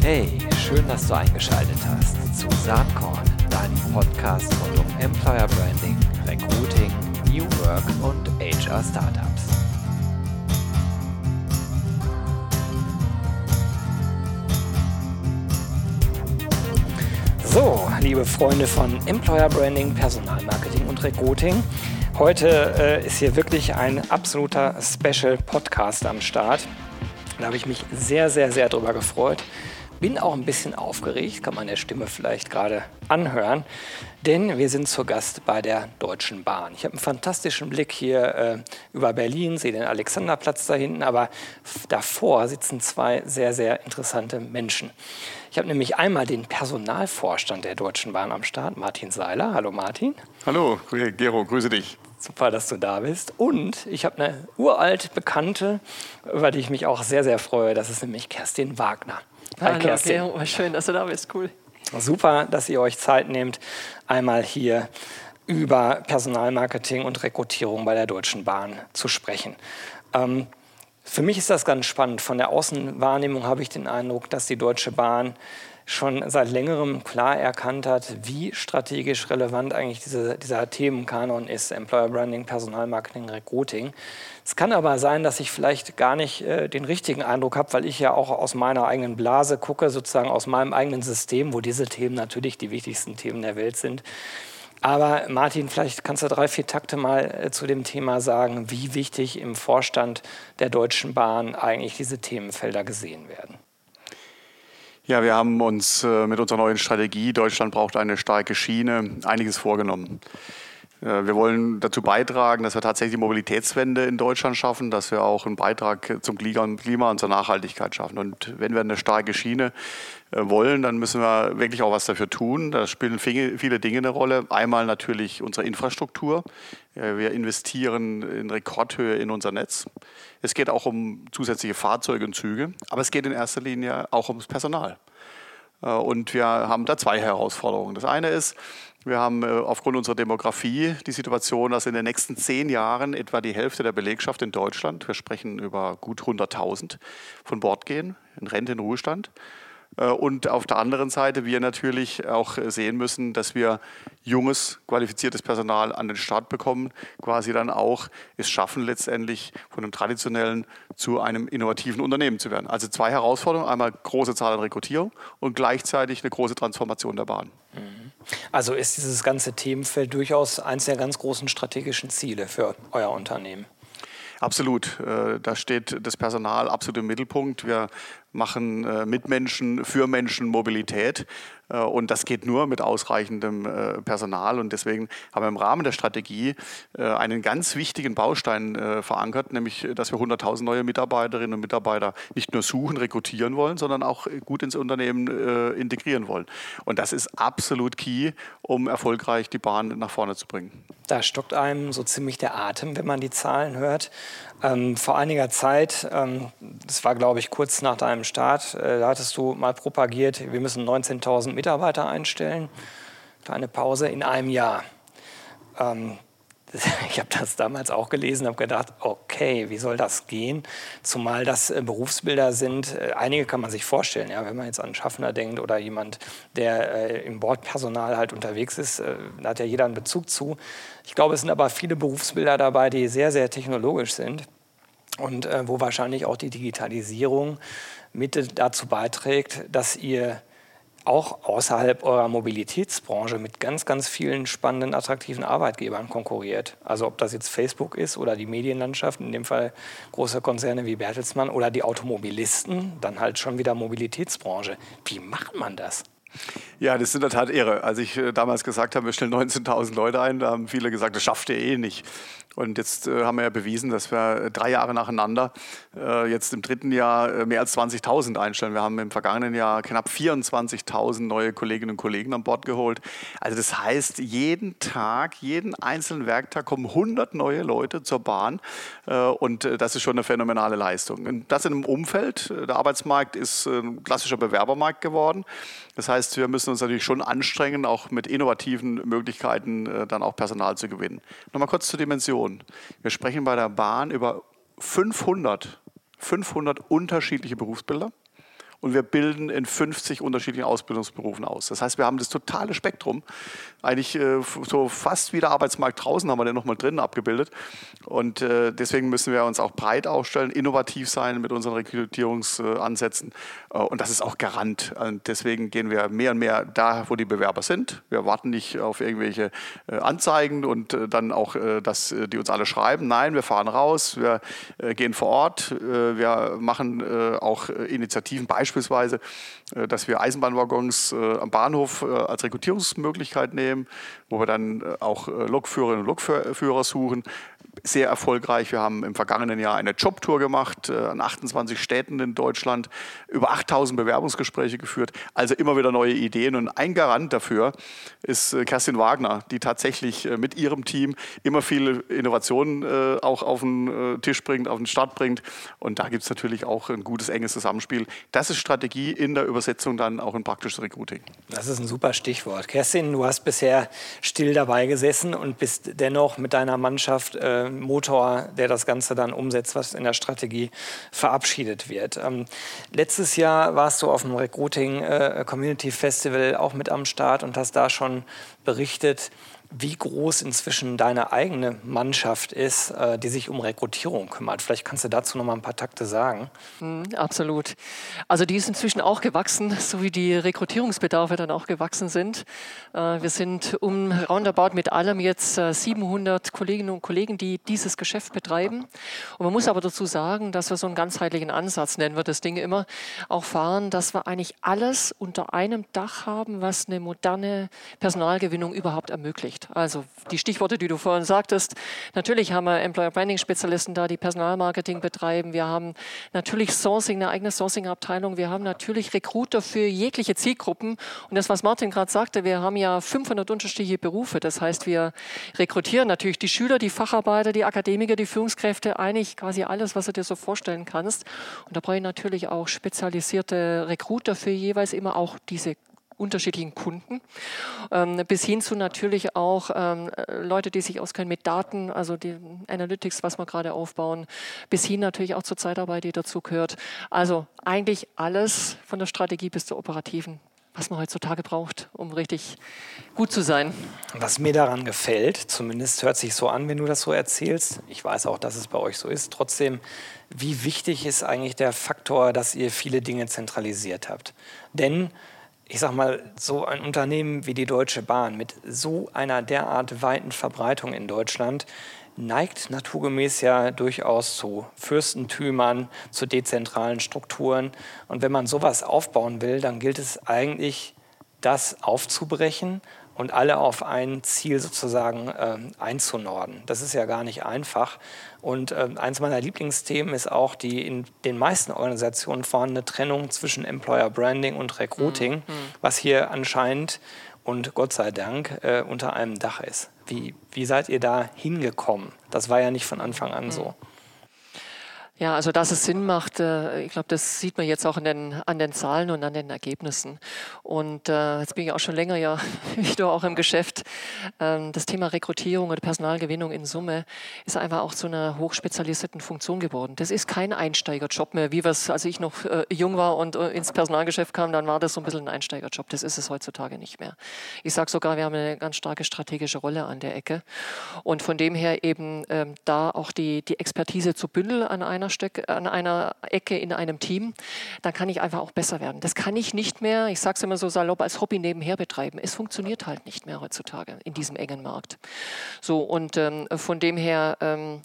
Hey, schön, dass du eingeschaltet hast zu Saatkorn, deinem Podcast rund um Employer Branding, Recruiting, New Work und HR Startups. So, liebe Freunde von Employer Branding, Personalmarketing und Recruiting. Heute äh, ist hier wirklich ein absoluter Special Podcast am Start. Da habe ich mich sehr, sehr, sehr drüber gefreut. Bin auch ein bisschen aufgeregt, kann man der Stimme vielleicht gerade anhören, denn wir sind zu Gast bei der Deutschen Bahn. Ich habe einen fantastischen Blick hier äh, über Berlin, sehe den Alexanderplatz da hinten, aber davor sitzen zwei sehr, sehr interessante Menschen. Ich habe nämlich einmal den Personalvorstand der Deutschen Bahn am Start, Martin Seiler. Hallo Martin. Hallo, Gero, grüße dich. Super, dass du da bist. Und ich habe eine uralt Bekannte, über die ich mich auch sehr, sehr freue. Das ist nämlich Kerstin Wagner. Hi, Hallo, Kerstin. Okay. Schön, dass du da bist. Cool. Super, dass ihr euch Zeit nehmt, einmal hier über Personalmarketing und Rekrutierung bei der Deutschen Bahn zu sprechen. Ähm, für mich ist das ganz spannend. Von der Außenwahrnehmung habe ich den Eindruck, dass die Deutsche Bahn schon seit längerem klar erkannt hat, wie strategisch relevant eigentlich diese, dieser Themenkanon ist, Employer Branding, Personalmarketing, Recruiting. Es kann aber sein, dass ich vielleicht gar nicht äh, den richtigen Eindruck habe, weil ich ja auch aus meiner eigenen Blase gucke, sozusagen aus meinem eigenen System, wo diese Themen natürlich die wichtigsten Themen der Welt sind. Aber Martin, vielleicht kannst du drei, vier Takte mal äh, zu dem Thema sagen, wie wichtig im Vorstand der Deutschen Bahn eigentlich diese Themenfelder gesehen werden. Ja, wir haben uns äh, mit unserer neuen Strategie Deutschland braucht eine starke Schiene einiges vorgenommen. Äh, wir wollen dazu beitragen, dass wir tatsächlich die Mobilitätswende in Deutschland schaffen, dass wir auch einen Beitrag zum Klima und zur Nachhaltigkeit schaffen. Und wenn wir eine starke Schiene äh, wollen, dann müssen wir wirklich auch was dafür tun. Da spielen viele Dinge eine Rolle. Einmal natürlich unsere Infrastruktur. Wir investieren in Rekordhöhe in unser Netz. Es geht auch um zusätzliche Fahrzeuge und Züge, aber es geht in erster Linie auch ums Personal. Äh, und wir haben da zwei Herausforderungen. Das eine ist, wir haben äh, aufgrund unserer Demografie die Situation, dass in den nächsten zehn Jahren etwa die Hälfte der Belegschaft in Deutschland, wir sprechen über gut 100.000, von Bord gehen, in Rente, in Ruhestand. Äh, und auf der anderen Seite wir natürlich auch sehen müssen, dass wir junges, qualifiziertes Personal an den Start bekommen, quasi dann auch es schaffen, letztendlich von einem traditionellen zu einem innovativen Unternehmen zu werden. Also zwei Herausforderungen, einmal große Zahl an Rekrutierung und gleichzeitig eine große Transformation der Bahn. Mhm. Also ist dieses ganze Themenfeld durchaus eines der ganz großen strategischen Ziele für euer Unternehmen. Absolut. Äh, da steht das Personal absolut im Mittelpunkt. Wir machen äh, mit Menschen, für Menschen Mobilität. Äh, und das geht nur mit ausreichendem äh, Personal. Und deswegen haben wir im Rahmen der Strategie einen ganz wichtigen Baustein verankert, nämlich, dass wir 100.000 neue Mitarbeiterinnen und Mitarbeiter nicht nur suchen, rekrutieren wollen, sondern auch gut ins Unternehmen integrieren wollen. Und das ist absolut key, um erfolgreich die Bahn nach vorne zu bringen. Da stockt einem so ziemlich der Atem, wenn man die Zahlen hört. Ähm, vor einiger Zeit, ähm, das war glaube ich kurz nach deinem Start, äh, da hattest du mal propagiert, wir müssen 19.000 Mitarbeiter einstellen. Kleine Pause in einem Jahr. Ähm, ich habe das damals auch gelesen, habe gedacht, okay, wie soll das gehen? Zumal das äh, Berufsbilder sind, äh, einige kann man sich vorstellen, ja, wenn man jetzt an Schaffner denkt oder jemand, der äh, im Bordpersonal halt unterwegs ist, äh, da hat ja jeder einen Bezug zu. Ich glaube, es sind aber viele Berufsbilder dabei, die sehr, sehr technologisch sind und wo wahrscheinlich auch die Digitalisierung mit dazu beiträgt, dass ihr auch außerhalb eurer Mobilitätsbranche mit ganz, ganz vielen spannenden, attraktiven Arbeitgebern konkurriert. Also ob das jetzt Facebook ist oder die Medienlandschaft, in dem Fall große Konzerne wie Bertelsmann oder die Automobilisten, dann halt schon wieder Mobilitätsbranche. Wie macht man das? Ja, das ist in der Tat irre. Als ich äh, damals gesagt habe, wir stellen 19.000 Leute ein, da haben viele gesagt, das schafft ihr eh nicht. Und jetzt äh, haben wir ja bewiesen, dass wir drei Jahre nacheinander äh, jetzt im dritten Jahr äh, mehr als 20.000 einstellen. Wir haben im vergangenen Jahr knapp 24.000 neue Kolleginnen und Kollegen an Bord geholt. Also das heißt, jeden Tag, jeden einzelnen Werktag kommen 100 neue Leute zur Bahn. Äh, und äh, das ist schon eine phänomenale Leistung. Und das in einem Umfeld, äh, der Arbeitsmarkt ist ein klassischer Bewerbermarkt geworden. Das heißt, wir müssen uns natürlich schon anstrengen, auch mit innovativen Möglichkeiten dann auch Personal zu gewinnen. Nochmal kurz zur Dimension. Region. Wir sprechen bei der Bahn über 500, 500 unterschiedliche Berufsbilder und wir bilden in 50 unterschiedlichen Ausbildungsberufen aus. Das heißt, wir haben das totale Spektrum. Eigentlich äh, so fast wie der Arbeitsmarkt draußen haben wir den nochmal drin abgebildet. Und äh, deswegen müssen wir uns auch breit aufstellen, innovativ sein mit unseren Rekrutierungsansätzen. Äh, und das ist auch Garant. Und deswegen gehen wir mehr und mehr da, wo die Bewerber sind. Wir warten nicht auf irgendwelche äh, Anzeigen und äh, dann auch, dass die uns alle schreiben. Nein, wir fahren raus, wir gehen vor Ort, wir machen auch Initiativen, beispielsweise, dass wir Eisenbahnwaggons am Bahnhof als Rekrutierungsmöglichkeit nehmen, wo wir dann auch Lokführerinnen und Lokführer suchen sehr erfolgreich. Wir haben im vergangenen Jahr eine Jobtour gemacht äh, an 28 Städten in Deutschland, über 8000 Bewerbungsgespräche geführt, also immer wieder neue Ideen. Und ein Garant dafür ist äh, Kerstin Wagner, die tatsächlich äh, mit ihrem Team immer viele Innovationen auch auf den Tisch bringt, auf den Start bringt. Und da gibt es natürlich auch ein gutes, enges Zusammenspiel. Das ist Strategie in der Übersetzung dann auch in praktisches Recruiting. Das ist ein super Stichwort. Kerstin, du hast bisher still dabei gesessen und bist dennoch mit deiner Mannschaft äh, Motor, der das Ganze dann umsetzt, was in der Strategie verabschiedet wird. Ähm, letztes Jahr warst du auf dem Recruiting äh, Community Festival auch mit am Start und hast da schon berichtet, wie groß inzwischen deine eigene Mannschaft ist, äh, die sich um Rekrutierung kümmert. Vielleicht kannst du dazu noch mal ein paar Takte sagen. Mhm, absolut. Also die ist inzwischen auch gewachsen, so wie die Rekrutierungsbedarfe dann auch gewachsen sind. Äh, wir sind um roundabout mit allem jetzt 700 äh, Kolleginnen und Kollegen, die dieses Geschäft betreiben. Und man muss aber dazu sagen, dass wir so einen ganzheitlichen Ansatz, nennen wir das Ding immer, auch fahren, dass wir eigentlich alles unter einem Dach haben, was eine moderne Personalgewinnung überhaupt ermöglicht nicht. Also die Stichworte, die du vorhin sagtest, natürlich haben wir Employer Branding Spezialisten da, die Personalmarketing betreiben. Wir haben natürlich Sourcing, eine eigene Sourcing-Abteilung. Wir haben natürlich Recruiter für jegliche Zielgruppen. Und das, was Martin gerade sagte, wir haben ja 500 unterschiedliche Berufe. Das heißt, wir rekrutieren natürlich die Schüler, die Facharbeiter, die Akademiker, die Führungskräfte, eigentlich quasi alles, was du dir so vorstellen kannst. Und da brauche ich natürlich auch spezialisierte Recruiter für jeweils immer auch diese unterschiedlichen Kunden, ähm, bis hin zu natürlich auch ähm, Leute, die sich auskennen mit Daten, also die Analytics, was wir gerade aufbauen, bis hin natürlich auch zur Zeitarbeit, die dazu gehört. Also eigentlich alles von der Strategie bis zur operativen was man heutzutage braucht, um richtig gut zu sein. Was mir daran gefällt, zumindest hört sich so an, wenn du das so erzählst, ich weiß auch, dass es bei euch so ist, trotzdem, wie wichtig ist eigentlich der Faktor, dass ihr viele Dinge zentralisiert habt? Denn ich sag mal, so ein Unternehmen wie die Deutsche Bahn mit so einer derart weiten Verbreitung in Deutschland neigt naturgemäß ja durchaus zu Fürstentümern, zu dezentralen Strukturen. Und wenn man sowas aufbauen will, dann gilt es eigentlich, das aufzubrechen und alle auf ein Ziel sozusagen äh, einzunorden. Das ist ja gar nicht einfach. Und äh, eins meiner Lieblingsthemen ist auch die in den meisten Organisationen vorhandene Trennung zwischen Employer Branding und Recruiting, mhm. was hier anscheinend und Gott sei Dank äh, unter einem Dach ist. Wie, wie seid ihr da hingekommen? Das war ja nicht von Anfang an mhm. so. Ja, also dass es Sinn macht, äh, ich glaube, das sieht man jetzt auch an den, an den Zahlen und an den Ergebnissen. Und äh, jetzt bin ich auch schon länger ja wieder auch im Geschäft. Ähm, das Thema Rekrutierung oder Personalgewinnung in Summe ist einfach auch zu einer hochspezialisierten Funktion geworden. Das ist kein Einsteigerjob mehr, wie es, als ich noch äh, jung war und ins Personalgeschäft kam, dann war das so ein bisschen ein Einsteigerjob. Das ist es heutzutage nicht mehr. Ich sage sogar, wir haben eine ganz starke strategische Rolle an der Ecke. Und von dem her eben ähm, da auch die, die Expertise zu bündeln an einer Stück, an einer Ecke in einem Team, dann kann ich einfach auch besser werden. Das kann ich nicht mehr, ich sage es immer so salopp, als Hobby nebenher betreiben. Es funktioniert halt nicht mehr heutzutage in diesem engen Markt. So, und ähm, von dem her, ähm,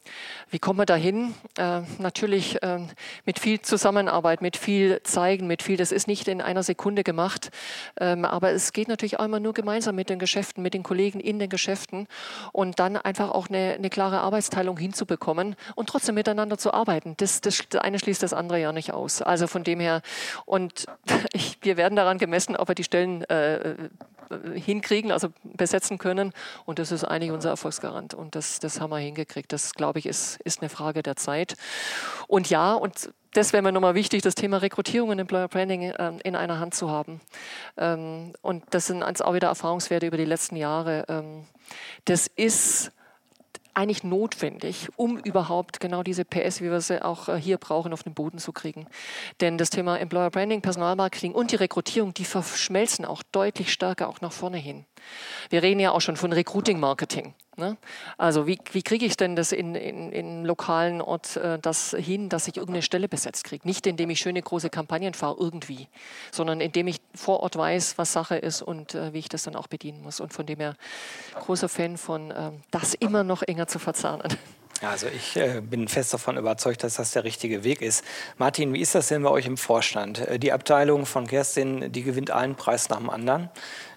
wie kommen wir dahin? Äh, natürlich ähm, mit viel Zusammenarbeit, mit viel Zeigen, mit viel, das ist nicht in einer Sekunde gemacht, ähm, aber es geht natürlich auch immer nur gemeinsam mit den Geschäften, mit den Kollegen in den Geschäften und dann einfach auch eine, eine klare Arbeitsteilung hinzubekommen und trotzdem miteinander zu arbeiten das, das, eine schließt das andere ja nicht aus. Also von dem her, und ich, wir werden daran gemessen, ob wir die Stellen äh, hinkriegen, also besetzen können. Und das ist eigentlich unser Erfolgsgarant. Und das, das haben wir hingekriegt. Das, glaube ich, ist, ist eine Frage der Zeit. Und ja, und das wäre mir nochmal wichtig, das Thema Rekrutierung und Employer Branding äh, in einer Hand zu haben. Ähm, und das sind auch wieder Erfahrungswerte über die letzten Jahre. Ähm, das ist eigentlich notwendig, um überhaupt genau diese PS, wie wir sie auch äh, hier brauchen, auf den Boden zu kriegen. Denn das Thema Employer Branding, Personalmarketing und die Rekrutierung, die verschmelzen auch deutlich stärker auch nach vorne hin. Wir reden ja auch schon von Recruiting Marketing. Ne? Also wie, wie kriege ich denn das in, in, in lokalen Ort äh, das hin, dass ich irgendeine Stelle besetzt kriege? Nicht indem ich schöne große Kampagnen fahre irgendwie, sondern indem ich vor Ort weiß, was Sache ist und äh, wie ich das dann auch bedienen muss. Und von dem her großer Fan von äh, das immer noch enger zu verzahnen. Also ich äh, bin fest davon überzeugt, dass das der richtige Weg ist. Martin, wie ist das denn bei euch im Vorstand? Äh, die Abteilung von Kerstin, die gewinnt einen Preis nach dem anderen.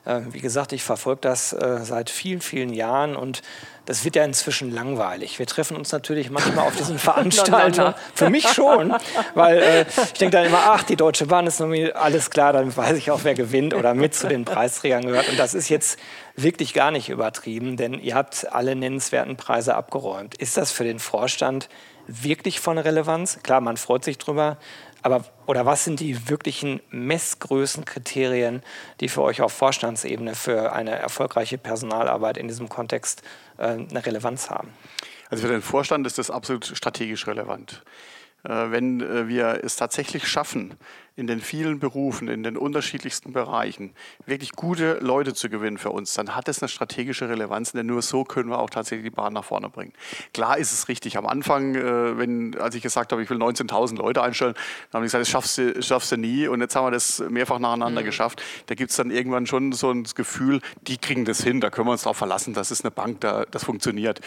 Äh, wie gesagt, ich verfolge das äh, seit vielen, vielen Jahren und das wird ja inzwischen langweilig. Wir treffen uns natürlich manchmal auf diesen Veranstalter. Für mich schon, weil äh, ich denke dann immer, ach, die Deutsche Bahn ist nominiert, alles klar, dann weiß ich auch, wer gewinnt oder mit zu den Preisträgern gehört. Und das ist jetzt wirklich gar nicht übertrieben, denn ihr habt alle nennenswerten Preise abgeräumt. Ist das für den Vorstand wirklich von Relevanz? Klar, man freut sich drüber, aber oder was sind die wirklichen Messgrößenkriterien, die für euch auf Vorstandsebene für eine erfolgreiche Personalarbeit in diesem Kontext äh, eine Relevanz haben? Also für den Vorstand ist das absolut strategisch relevant. Äh, wenn äh, wir es tatsächlich schaffen, in den vielen Berufen, in den unterschiedlichsten Bereichen wirklich gute Leute zu gewinnen für uns, dann hat es eine strategische Relevanz, denn nur so können wir auch tatsächlich die Bahn nach vorne bringen. Klar ist es richtig. Am Anfang, äh, wenn, als ich gesagt habe, ich will 19.000 Leute einstellen, dann haben die gesagt, das schaffst du, schaffst du nie. Und jetzt haben wir das mehrfach nacheinander mhm. geschafft. Da gibt es dann irgendwann schon so ein Gefühl, die kriegen das hin, da können wir uns darauf verlassen, das ist eine Bank, da, das funktioniert.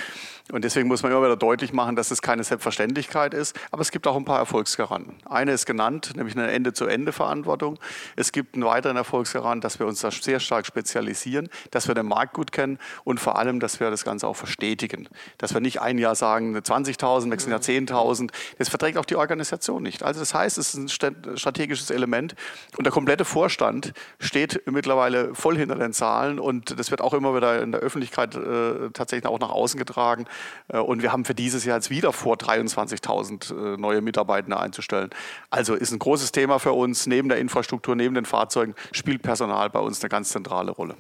Und deswegen muss man immer wieder deutlich machen, dass es keine Selbstverständlichkeit ist. Aber es gibt auch ein paar Erfolgsgaranten. Eine ist genannt, nämlich eine Ende zu Ende-zu-Ende-Verantwortung. Es gibt einen weiteren Erfolgsgarant, dass wir uns da sehr stark spezialisieren, dass wir den Markt gut kennen und vor allem, dass wir das Ganze auch verstetigen. Dass wir nicht ein Jahr sagen, 20.000, nächsten Jahr 10.000. Das verträgt auch die Organisation nicht. Also das heißt, es ist ein strategisches Element und der komplette Vorstand steht mittlerweile voll hinter den Zahlen und das wird auch immer wieder in der Öffentlichkeit äh, tatsächlich auch nach außen getragen. Äh, und wir haben für dieses Jahr jetzt wieder vor, 23.000 äh, neue Mitarbeitende einzustellen. Also ist ein großes Thema für uns. Neben der Infrastruktur, neben den Fahrzeugen spielt Personal bei uns eine ganz zentrale Rolle.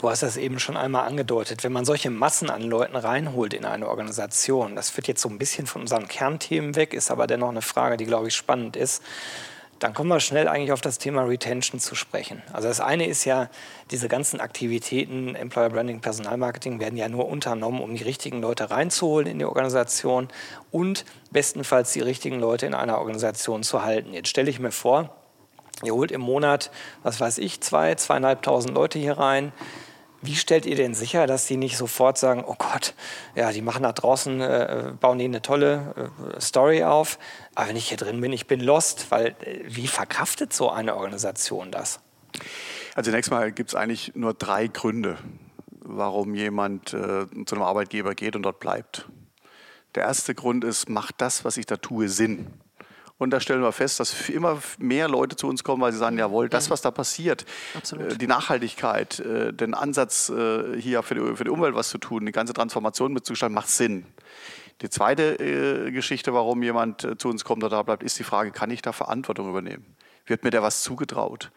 Du hast das eben schon einmal angedeutet. Wenn man solche Massen an Leuten reinholt in eine Organisation, das führt jetzt so ein bisschen von unseren Kernthemen weg, ist aber dennoch eine Frage, die, glaube ich, spannend ist dann kommen wir schnell eigentlich auf das Thema Retention zu sprechen. Also das eine ist ja, diese ganzen Aktivitäten, Employer Branding, Personalmarketing werden ja nur unternommen, um die richtigen Leute reinzuholen in die Organisation und bestenfalls die richtigen Leute in einer Organisation zu halten. Jetzt stelle ich mir vor, ihr holt im Monat, was weiß ich, zwei, zweieinhalbtausend Leute hier rein. Wie stellt ihr denn sicher, dass die nicht sofort sagen, oh Gott, ja, die machen da draußen, äh, bauen die eine tolle äh, Story auf, aber wenn ich hier drin bin, ich bin lost, weil äh, wie verkraftet so eine Organisation das? Also zunächst mal gibt es eigentlich nur drei Gründe, warum jemand äh, zu einem Arbeitgeber geht und dort bleibt. Der erste Grund ist, macht das, was ich da tue, Sinn? Und da stellen wir fest, dass immer mehr Leute zu uns kommen, weil sie sagen, jawohl, das, was da passiert, Absolut. Äh, die Nachhaltigkeit, äh, den Ansatz, äh, hier für die, für die Umwelt was zu tun, die ganze Transformation mitzugestalten, macht Sinn. Die zweite Geschichte, warum jemand zu uns kommt oder da bleibt, ist die Frage, kann ich da Verantwortung übernehmen? Wird mir da was zugetraut?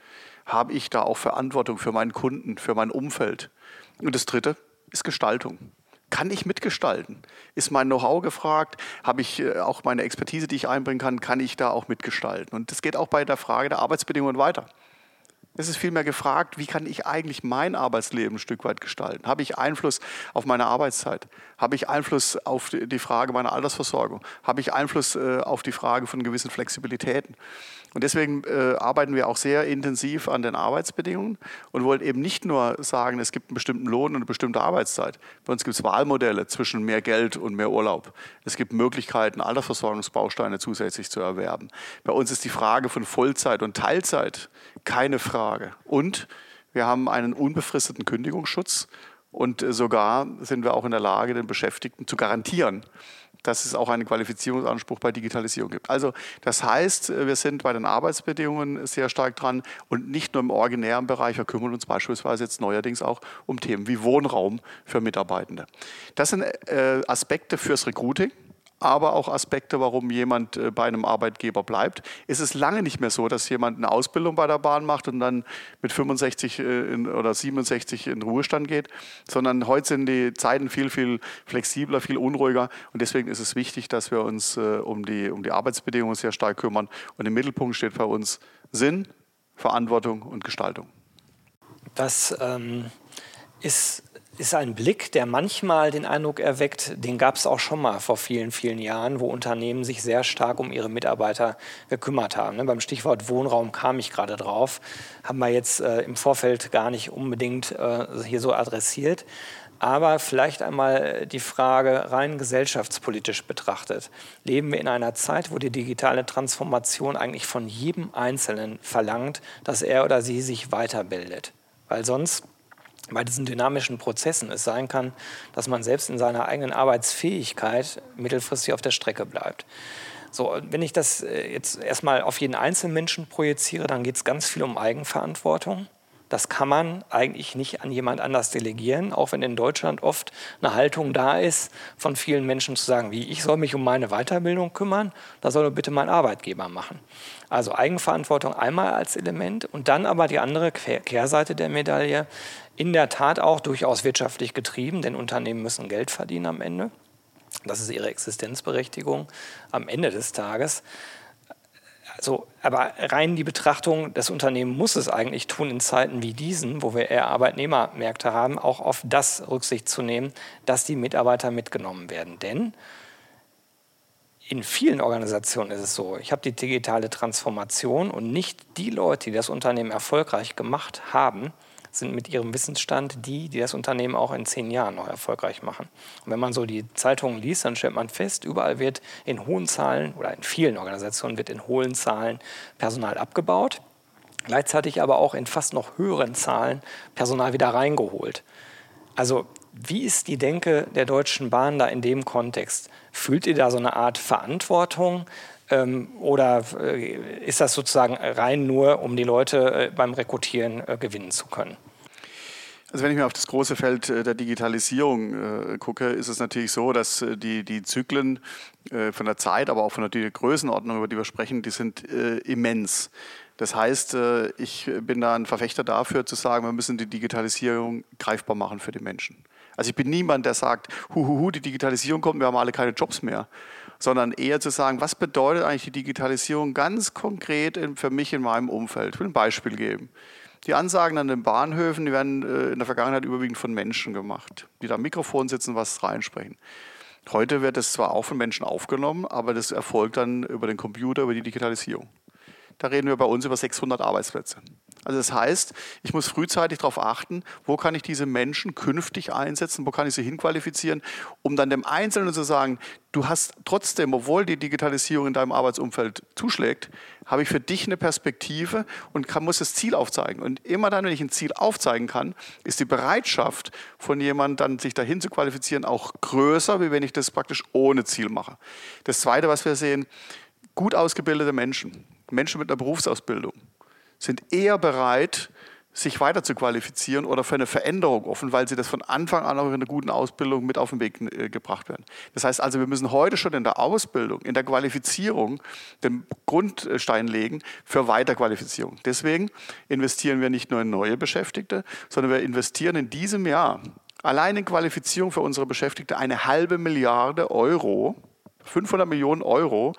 Habe ich da auch Verantwortung für meinen Kunden, für mein Umfeld? Und das dritte ist Gestaltung. Kann ich mitgestalten? Ist mein Know-how gefragt? Habe ich äh, auch meine Expertise, die ich einbringen kann? Kann ich da auch mitgestalten? Und das geht auch bei der Frage der Arbeitsbedingungen weiter. Es ist vielmehr gefragt, wie kann ich eigentlich mein Arbeitsleben ein Stück weit gestalten? Habe ich Einfluss auf meine Arbeitszeit? Habe ich Einfluss auf die Frage meiner Altersversorgung? Habe ich Einfluss äh, auf die Frage von gewissen Flexibilitäten? Und deswegen äh, arbeiten wir auch sehr intensiv an den Arbeitsbedingungen und wollen eben nicht nur sagen, es gibt einen bestimmten Lohn und eine bestimmte Arbeitszeit. Bei uns gibt es Wahlmodelle zwischen mehr Geld und mehr Urlaub. Es gibt Möglichkeiten, Altersversorgungsbausteine zusätzlich zu erwerben. Bei uns ist die Frage von Vollzeit und Teilzeit keine Frage. Und wir haben einen unbefristeten Kündigungsschutz und äh, sogar sind wir auch in der Lage, den Beschäftigten zu garantieren, dass es auch einen Qualifizierungsanspruch bei Digitalisierung gibt. Also das heißt, äh, wir sind bei den Arbeitsbedingungen sehr stark dran und nicht nur im originären Bereich, wir kümmern uns beispielsweise jetzt neuerdings auch um Themen wie Wohnraum für Mitarbeitende. Das sind äh, Aspekte fürs Recruiting. Aber auch Aspekte, warum jemand äh, bei einem Arbeitgeber bleibt. Es ist lange nicht mehr so, dass jemand eine Ausbildung bei der Bahn macht und dann mit 65 äh, oder 67 in Ruhestand geht, sondern heute sind die Zeiten viel, viel flexibler, viel unruhiger und deswegen ist es wichtig, dass wir uns äh, um, die, um die Arbeitsbedingungen sehr stark kümmern und im Mittelpunkt steht bei uns Sinn, Verantwortung und Gestaltung. Das ähm, ist ist ein Blick, der manchmal den Eindruck erweckt, den gab es auch schon mal vor vielen, vielen Jahren, wo Unternehmen sich sehr stark um ihre Mitarbeiter gekümmert haben. Ne, beim Stichwort Wohnraum kam ich gerade drauf, haben wir jetzt äh, im Vorfeld gar nicht unbedingt äh, hier so adressiert. Aber vielleicht einmal die Frage rein gesellschaftspolitisch betrachtet. Leben wir in einer Zeit, wo die digitale Transformation eigentlich von jedem Einzelnen verlangt, dass er oder sie sich weiterbildet? Weil sonst bei diesen dynamischen Prozessen es sein kann, dass man selbst in seiner eigenen Arbeitsfähigkeit mittelfristig auf der Strecke bleibt. So, wenn ich das äh, jetzt erstmal auf jeden einzelnen Menschen projiziere, dann geht es ganz viel um Eigenverantwortung. Das kann man eigentlich nicht an jemand anders delegieren, auch wenn in Deutschland oft eine Haltung da ist, von vielen Menschen zu sagen, wie ich soll mich um meine Weiterbildung kümmern, das soll bitte mein Arbeitgeber machen. Also Eigenverantwortung einmal als Element und dann aber die andere Kehrseite der Medaille, in der Tat auch durchaus wirtschaftlich getrieben, denn Unternehmen müssen Geld verdienen am Ende. Das ist ihre Existenzberechtigung am Ende des Tages. Also, aber rein die Betrachtung, das Unternehmen muss es eigentlich tun in Zeiten wie diesen, wo wir eher Arbeitnehmermärkte haben, auch auf das Rücksicht zu nehmen, dass die Mitarbeiter mitgenommen werden. Denn in vielen Organisationen ist es so, ich habe die digitale Transformation und nicht die Leute, die das Unternehmen erfolgreich gemacht haben, sind mit ihrem Wissensstand die, die das Unternehmen auch in zehn Jahren noch erfolgreich machen. Und wenn man so die Zeitungen liest, dann stellt man fest, überall wird in hohen Zahlen oder in vielen Organisationen wird in hohen Zahlen Personal abgebaut. Gleichzeitig aber auch in fast noch höheren Zahlen Personal wieder reingeholt. Also wie ist die Denke der Deutschen Bahn da in dem Kontext? Fühlt ihr da so eine Art Verantwortung? Ähm, oder äh, ist das sozusagen rein nur, um die Leute äh, beim Rekrutieren äh, gewinnen zu können? Also wenn ich mir auf das große Feld der Digitalisierung äh, gucke, ist es natürlich so, dass die, die Zyklen äh, von der Zeit, aber auch von der Größenordnung, über die wir sprechen, die sind äh, immens. Das heißt, ich bin da ein Verfechter dafür zu sagen, wir müssen die Digitalisierung greifbar machen für die Menschen. Also ich bin niemand, der sagt, huhuhu, die Digitalisierung kommt, wir haben alle keine Jobs mehr sondern eher zu sagen, was bedeutet eigentlich die Digitalisierung ganz konkret für mich in meinem Umfeld. Ich will ein Beispiel geben. Die Ansagen an den Bahnhöfen die werden äh, in der Vergangenheit überwiegend von Menschen gemacht, die da am Mikrofon sitzen, was reinsprechen. Heute wird es zwar auch von Menschen aufgenommen, aber das erfolgt dann über den Computer, über die Digitalisierung. Da reden wir bei uns über 600 Arbeitsplätze. Also das heißt, ich muss frühzeitig darauf achten, wo kann ich diese Menschen künftig einsetzen, wo kann ich sie hinqualifizieren, um dann dem Einzelnen zu sagen, du hast trotzdem, obwohl die Digitalisierung in deinem Arbeitsumfeld zuschlägt, habe ich für dich eine Perspektive und kann, muss das Ziel aufzeigen. Und immer dann, wenn ich ein Ziel aufzeigen kann, ist die Bereitschaft von jemandem, dann sich dahin zu qualifizieren, auch größer, wie wenn ich das praktisch ohne Ziel mache. Das Zweite, was wir sehen, gut ausgebildete Menschen. Menschen mit einer Berufsausbildung sind eher bereit, sich weiter zu qualifizieren oder für eine Veränderung offen, weil sie das von Anfang an auch in einer guten Ausbildung mit auf den Weg äh, gebracht werden. Das heißt also, wir müssen heute schon in der Ausbildung, in der Qualifizierung den Grundstein legen für Weiterqualifizierung. Deswegen investieren wir nicht nur in neue Beschäftigte, sondern wir investieren in diesem Jahr allein in Qualifizierung für unsere Beschäftigte eine halbe Milliarde Euro 500 Millionen Euro,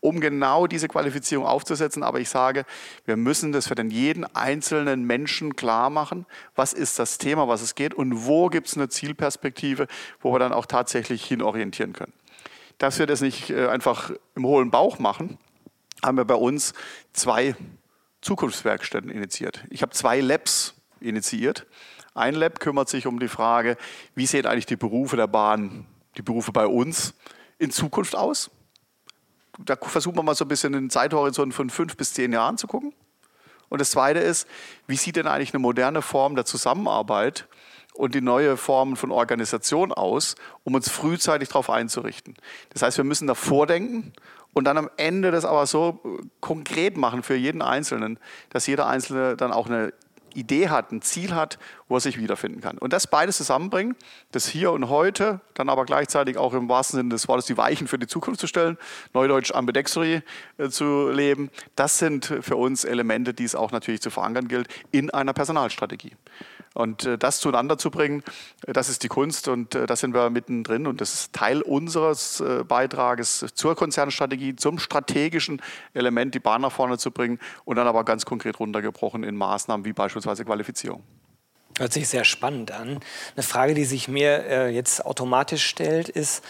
um genau diese Qualifizierung aufzusetzen. Aber ich sage, wir müssen das für den jeden einzelnen Menschen klar machen. Was ist das Thema, was es geht und wo gibt es eine Zielperspektive, wo wir dann auch tatsächlich hinorientieren können. Dass wir das nicht äh, einfach im hohlen Bauch machen, haben wir bei uns zwei Zukunftswerkstätten initiiert. Ich habe zwei Labs initiiert. Ein Lab kümmert sich um die Frage, wie sehen eigentlich die Berufe der Bahn, die Berufe bei uns in Zukunft aus? Da versuchen wir mal so ein bisschen den Zeithorizont von fünf bis zehn Jahren zu gucken. Und das Zweite ist, wie sieht denn eigentlich eine moderne Form der Zusammenarbeit und die neue Form von Organisation aus, um uns frühzeitig darauf einzurichten. Das heißt, wir müssen da vordenken und dann am Ende das aber so konkret machen für jeden Einzelnen, dass jeder Einzelne dann auch eine Idee hat, ein Ziel hat, wo er sich wiederfinden kann. Und das beides zusammenbringen, das hier und heute, dann aber gleichzeitig auch im wahrsten Sinne des Wortes die Weichen für die Zukunft zu stellen, Neudeutsch Ambidextry äh, zu leben, das sind für uns Elemente, die es auch natürlich zu verankern gilt in einer Personalstrategie. Und äh, das zueinander zu bringen, äh, das ist die Kunst und äh, da sind wir mittendrin und das ist Teil unseres Beitrages zur Konzernstrategie, zum strategischen Element, die Bahn nach vorne zu bringen und dann aber ganz konkret runtergebrochen in Maßnahmen wie beispielsweise Qualifizierung. Hört sich sehr spannend an. Eine Frage, die sich mir jetzt automatisch stellt, ist,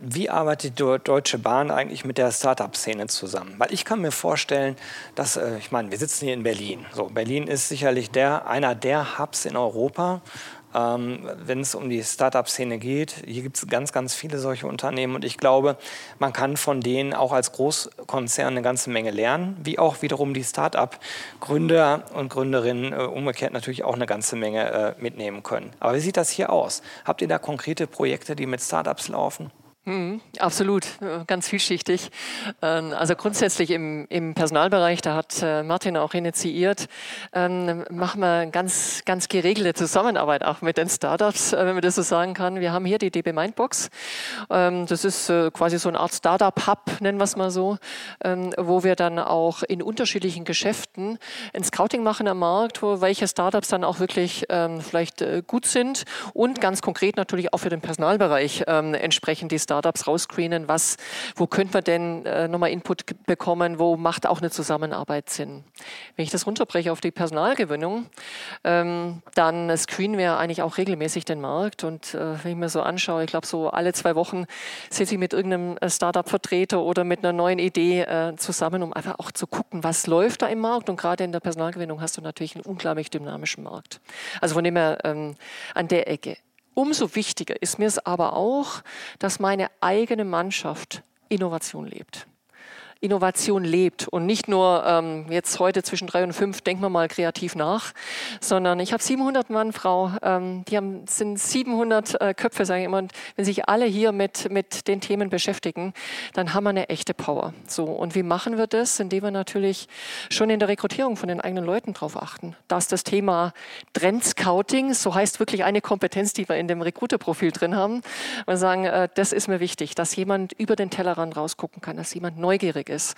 wie arbeitet die Deutsche Bahn eigentlich mit der Startup-Szene zusammen? Weil ich kann mir vorstellen, dass, äh, ich meine, wir sitzen hier in Berlin. So, Berlin ist sicherlich der, einer der Hubs in Europa ähm, wenn es um die Startup-Szene geht. Hier gibt es ganz, ganz viele solche Unternehmen und ich glaube, man kann von denen auch als Großkonzern eine ganze Menge lernen, wie auch wiederum die Startup-Gründer und Gründerinnen äh, umgekehrt natürlich auch eine ganze Menge äh, mitnehmen können. Aber wie sieht das hier aus? Habt ihr da konkrete Projekte, die mit Startups laufen? Mhm, absolut, ganz vielschichtig. Ähm, also grundsätzlich im, im Personalbereich, da hat äh, Martin auch initiiert, ähm, machen wir ganz, ganz geregelte Zusammenarbeit auch mit den Startups, äh, wenn man das so sagen kann. Wir haben hier die DB Mindbox. Ähm, das ist äh, quasi so eine Art Startup-Hub, nennen wir es mal so, wo wir dann auch in unterschiedlichen Geschäften ein Scouting machen am Markt, wo welche Startups dann auch wirklich vielleicht gut sind und ganz konkret natürlich auch für den Personalbereich entsprechend die Startups Startups rausscreenen, was, wo könnte man denn äh, nochmal Input bekommen, wo macht auch eine Zusammenarbeit Sinn. Wenn ich das runterbreche auf die Personalgewinnung, ähm, dann screenen wir eigentlich auch regelmäßig den Markt und äh, wenn ich mir so anschaue, ich glaube so alle zwei Wochen sitze ich mit irgendeinem äh, Startup-Vertreter oder mit einer neuen Idee äh, zusammen, um einfach auch zu gucken, was läuft da im Markt und gerade in der Personalgewinnung hast du natürlich einen unglaublich dynamischen Markt. Also von dem her ähm, an der Ecke. Umso wichtiger ist mir es aber auch, dass meine eigene Mannschaft Innovation lebt. Innovation lebt und nicht nur ähm, jetzt heute zwischen drei und fünf, denken wir mal kreativ nach, sondern ich habe 700 Mann, Frau, ähm, die haben, sind 700 äh, Köpfe, sage ich immer, und wenn sich alle hier mit, mit den Themen beschäftigen, dann haben wir eine echte Power. So, und wie machen wir das? Indem wir natürlich schon in der Rekrutierung von den eigenen Leuten darauf achten, dass das Thema Trend-Scouting, so heißt wirklich eine Kompetenz, die wir in dem Recruiter-Profil drin haben, und sagen, äh, das ist mir wichtig, dass jemand über den Tellerrand rausgucken kann, dass jemand neugierig neugierig ist.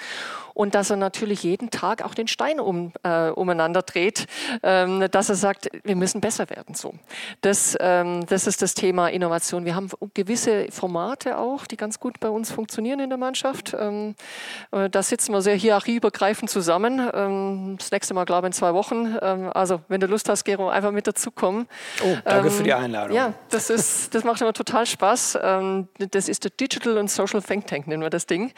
Und dass er natürlich jeden Tag auch den Stein um, äh, umeinander dreht, ähm, dass er sagt, wir müssen besser werden. So. Das, ähm, das ist das Thema Innovation. Wir haben gewisse Formate auch, die ganz gut bei uns funktionieren in der Mannschaft. Ähm, äh, da sitzen wir sehr hierarchieübergreifend zusammen. Ähm, das nächste Mal, glaube ich, in zwei Wochen. Ähm, also, wenn du Lust hast, Gero, einfach mit dazukommen. Oh, danke für die ähm, Einladung. Ja, das, ist, das macht immer total Spaß. das ist der Digital and Social Think Tank, nennen wir das Ding.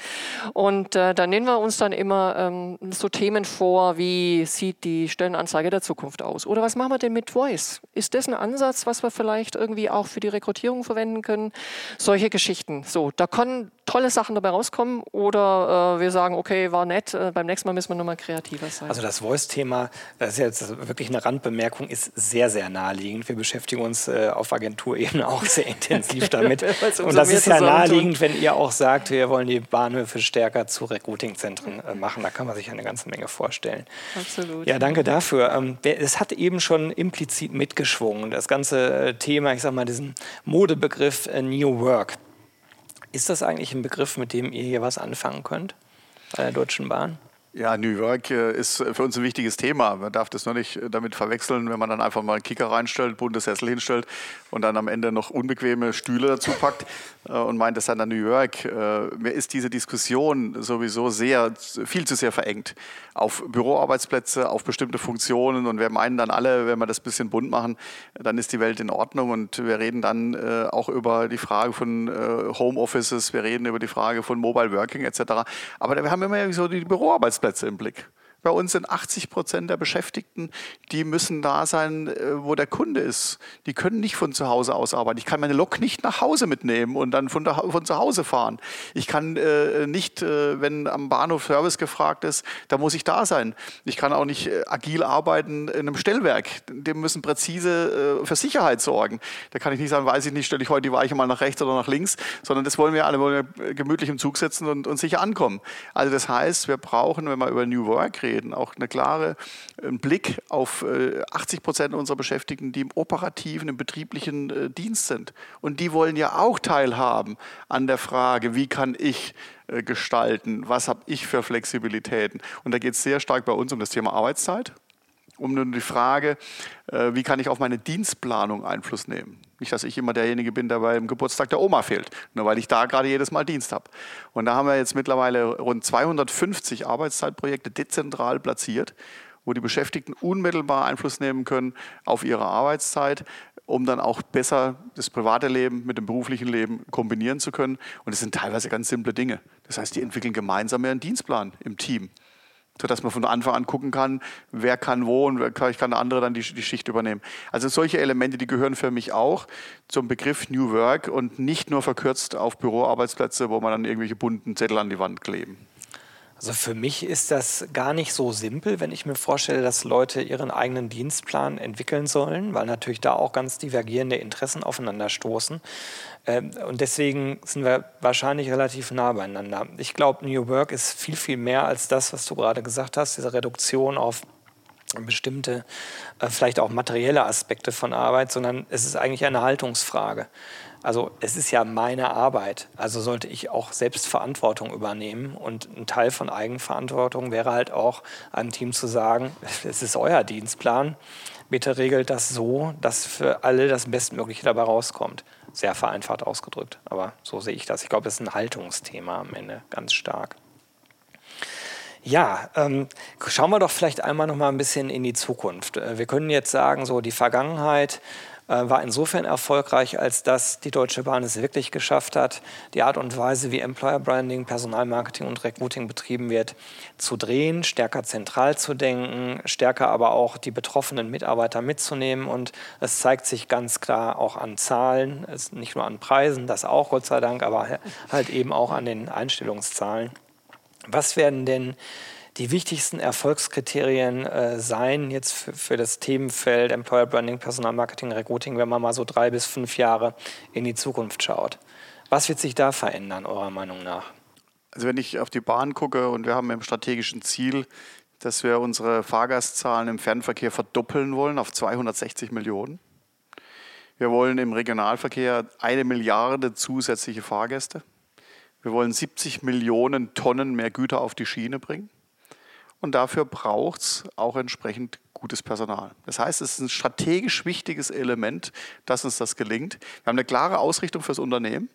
Und äh, da nehmen wir uns dann immer ähm, so Themen vor, wie sieht die Stellenanzeige der Zukunft aus? Oder was machen wir denn mit Voice? Ist das ein Ansatz, was wir vielleicht irgendwie auch für die Rekrutierung verwenden können? Solche Geschichten. So, da können tolle Sachen dabei rauskommen oder äh, wir sagen, okay, war nett, äh, beim nächsten Mal müssen wir nochmal kreativer sein. Also das Voice-Thema, das ist jetzt wirklich eine Randbemerkung, ist sehr, sehr naheliegend. Wir beschäftigen uns äh, auf Agenturebene auch sehr intensiv damit. Und das ist ja naheliegend, wenn ihr auch sagt, wir wollen die Bahnhöfe stärker zu Recruiting-Zentren äh, machen. Da kann man sich eine ganze Menge vorstellen. Absolut. Ja, danke dafür. Ähm, es hat eben schon implizit mitgeschwungen, das ganze äh, Thema, ich sag mal, diesen Modebegriff äh, New Work. Ist das eigentlich ein Begriff, mit dem ihr hier was anfangen könnt bei der Deutschen Bahn? Ja, New York äh, ist für uns ein wichtiges Thema. Man darf das nur nicht äh, damit verwechseln, wenn man dann einfach mal einen Kicker reinstellt, bunte Sessel hinstellt und dann am Ende noch unbequeme Stühle dazu packt äh, und meint, das sei dann New York. Mir ist diese Diskussion sowieso sehr, viel zu sehr verengt auf Büroarbeitsplätze, auf bestimmte Funktionen und wir meinen dann alle, wenn wir das ein bisschen bunt machen, dann ist die Welt in Ordnung und wir reden dann auch über die Frage von Homeoffices, wir reden über die Frage von Mobile Working etc. Aber wir haben immer so die Büroarbeitsplätze Arbeitsplätze im Blick. Bei uns sind 80 Prozent der Beschäftigten, die müssen da sein, äh, wo der Kunde ist. Die können nicht von zu Hause aus arbeiten. Ich kann meine Lok nicht nach Hause mitnehmen und dann von, von zu Hause fahren. Ich kann äh, nicht, äh, wenn am Bahnhof Service gefragt ist, da muss ich da sein. Ich kann auch nicht äh, agil arbeiten in einem Stellwerk. Die müssen präzise äh, für Sicherheit sorgen. Da kann ich nicht sagen, weiß ich nicht, stelle ich heute die Weiche mal nach rechts oder nach links, sondern das wollen wir alle wollen wir gemütlich im Zug sitzen und, und sicher ankommen. Also das heißt, wir brauchen, wenn wir über New Work reden, reden, auch eine klare einen Blick auf 80 Prozent unserer Beschäftigten, die im operativen, im betrieblichen Dienst sind. Und die wollen ja auch teilhaben an der Frage, wie kann ich gestalten, was habe ich für Flexibilitäten. Und da geht es sehr stark bei uns um das Thema Arbeitszeit um die Frage, äh, wie kann ich auf meine Dienstplanung Einfluss nehmen? Nicht, dass ich immer derjenige bin, der beim Geburtstag der Oma fehlt, nur weil ich da gerade jedes Mal Dienst habe. Und da haben wir jetzt mittlerweile rund 250 Arbeitszeitprojekte dezentral platziert, wo die Beschäftigten unmittelbar Einfluss nehmen können auf ihre Arbeitszeit, um dann auch besser das private Leben mit dem beruflichen Leben kombinieren zu können. Und es sind teilweise ganz simple Dinge. Das heißt, die entwickeln gemeinsam einen Dienstplan im Team sodass man von Anfang an gucken kann, wer kann wo und ich kann der andere dann die, die Schicht übernehmen. Also solche Elemente, die gehören für mich auch zum Begriff New Work und nicht nur verkürzt auf Büroarbeitsplätze, wo man dann irgendwelche bunten Zettel an die Wand kleben. Also für mich ist das gar nicht so simpel, wenn ich mir vorstelle, dass Leute ihren eigenen Dienstplan entwickeln sollen, weil natürlich da auch ganz divergierende Interessen aufeinander stoßen. Ähm, und deswegen sind wir wahrscheinlich relativ nah beieinander. Ich glaube, New Work ist viel, viel mehr als das, was du gerade gesagt hast, diese Reduktion auf bestimmte, äh, vielleicht auch materielle Aspekte von Arbeit, sondern es ist eigentlich eine Haltungsfrage. Also es ist ja meine Arbeit, also sollte ich auch selbst Verantwortung übernehmen. Und ein Teil von Eigenverantwortung wäre halt auch einem Team zu sagen, es ist euer Dienstplan, bitte regelt das so, dass für alle das Bestmögliche dabei rauskommt. Sehr vereinfacht ausgedrückt, aber so sehe ich das. Ich glaube, es ist ein Haltungsthema am Ende ganz stark. Ja, ähm, schauen wir doch vielleicht einmal noch mal ein bisschen in die Zukunft. Äh, wir können jetzt sagen, so die Vergangenheit war insofern erfolgreich, als dass die Deutsche Bahn es wirklich geschafft hat, die Art und Weise, wie Employer Branding, Personalmarketing und Recruiting betrieben wird, zu drehen, stärker zentral zu denken, stärker aber auch die betroffenen Mitarbeiter mitzunehmen. Und es zeigt sich ganz klar auch an Zahlen, nicht nur an Preisen, das auch Gott sei Dank, aber halt eben auch an den Einstellungszahlen. Was werden denn die wichtigsten Erfolgskriterien äh, sein jetzt für, für, das Themenfeld Employer Branding, Personalmarketing, Recruiting, wenn man mal so drei bis fünf Jahre in die Zukunft schaut? Was wird sich da verändern, eurer Meinung nach? Also wenn ich auf die Bahn gucke und wir haben im strategischen Ziel, dass wir unsere Fahrgastzahlen im Fernverkehr verdoppeln wollen auf 260 Millionen. Wir wollen im Regionalverkehr eine Milliarde zusätzliche Fahrgäste. Wir wollen 70 Millionen Tonnen mehr Güter auf die Schiene bringen. Und dafür braucht es auch entsprechend gutes Personal. Das heißt, es ist ein strategisch wichtiges Element, dass uns das gelingt. Wir haben eine klare Ausrichtung fürs Unternehmen.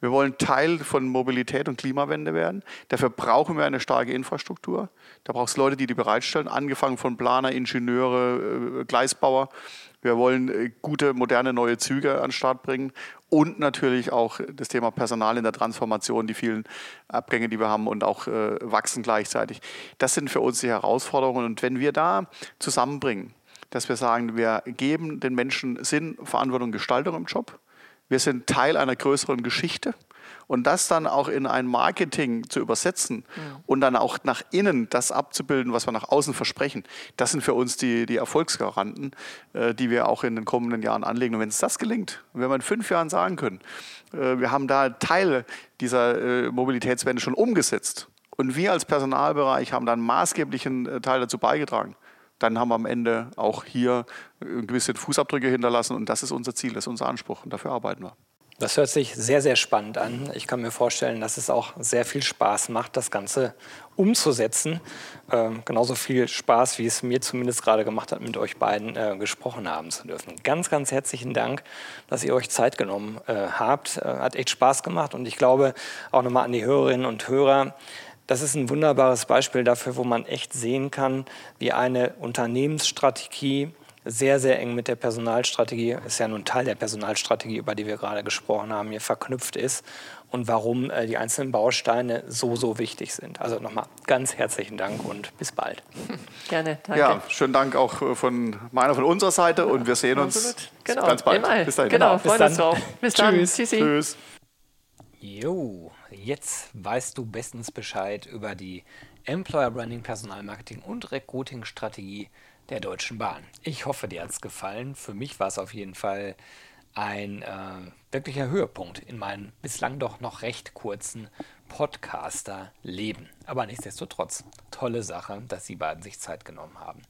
Wir wollen Teil von Mobilität und Klimawende werden. Dafür brauchen wir eine starke Infrastruktur. Da braucht es Leute, die die bereitstellen, angefangen von Planer, Ingenieure, äh, Gleisbauer. Wir wollen äh, gute, moderne, neue Züge an den Start bringen und natürlich auch das Thema Personal in der Transformation, die vielen Abgänge, die wir haben und auch äh, wachsen gleichzeitig. Das sind für uns die Herausforderungen. Und wenn wir da zusammenbringen, dass wir sagen, wir geben den Menschen Sinn, Verantwortung, Gestaltung im Job, wir sind Teil einer größeren Geschichte und das dann auch in ein Marketing zu übersetzen ja. und dann auch nach innen das abzubilden, was wir nach außen versprechen, das sind für uns die, die Erfolgsgaranten, äh, die wir auch in den kommenden Jahren anlegen. Und wenn es das gelingt, wenn wir in fünf Jahren sagen können, äh, wir haben da Teile dieser äh, Mobilitätswende schon umgesetzt und wir als Personalbereich haben dann maßgeblichen äh, Teil dazu beigetragen, dann haben wir am Ende auch hier äh, gewisse Fußabdrücke hinterlassen und das ist unser Ziel, das ist unser Anspruch und dafür arbeiten wir. Das hört sich sehr, sehr spannend an. Ich kann mir vorstellen, dass es auch sehr viel Spaß macht, das Ganze umzusetzen. Ähm, genauso viel Spaß, wie es mir zumindest gerade gemacht hat, mit euch beiden äh, gesprochen haben zu dürfen. Ganz, ganz herzlichen Dank, dass ihr euch Zeit genommen äh, habt. Äh, hat echt Spaß gemacht und ich glaube auch nochmal an die Hörerinnen und Hörer. Das ist ein wunderbares Beispiel dafür, wo man echt sehen kann, wie eine Unternehmensstrategie sehr, sehr eng mit der Personalstrategie, ist ja nun Teil der Personalstrategie, über die wir gerade gesprochen haben, hier verknüpft ist und warum äh, die einzelnen Bausteine so, so wichtig sind. Also nochmal ganz herzlichen Dank und bis bald. Gerne, danke. Ja, schönen Dank auch äh, von meiner, von unserer Seite und wir sehen uns genau. ganz bald. Bis dahin. Genau, freuen uns drauf. Bis dann. Tschüss. Tschüssi. Tschüss. Jo, jetzt weißt du bestens Bescheid über die Employer Branding, Personalmarketing und Recruiting Strategie der Deutschen Bahn. Ich hoffe, dir hat es gefallen. Für mich war es auf jeden Fall ein äh, wirklicher Höhepunkt in meinem bislang doch noch recht kurzen Podcaster-Leben. Aber nichtsdestotrotz, tolle Sache, dass Sie beiden sich Zeit genommen haben.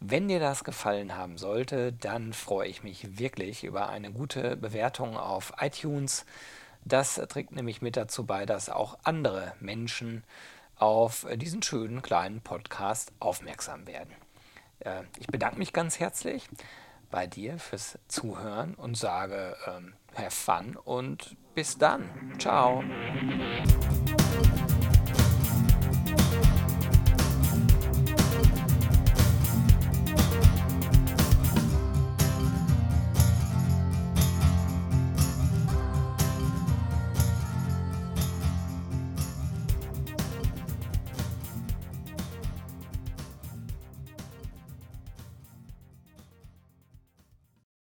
Wenn dir das gefallen haben sollte, dann freue ich mich wirklich über eine gute Bewertung auf iTunes. Das trägt nämlich mit dazu bei, dass auch andere Menschen auf diesen schönen kleinen Podcast aufmerksam werden. Äh, ich bedanke mich ganz herzlich bei dir fürs Zuhören und sage ähm, have fun und bis dann. Ciao.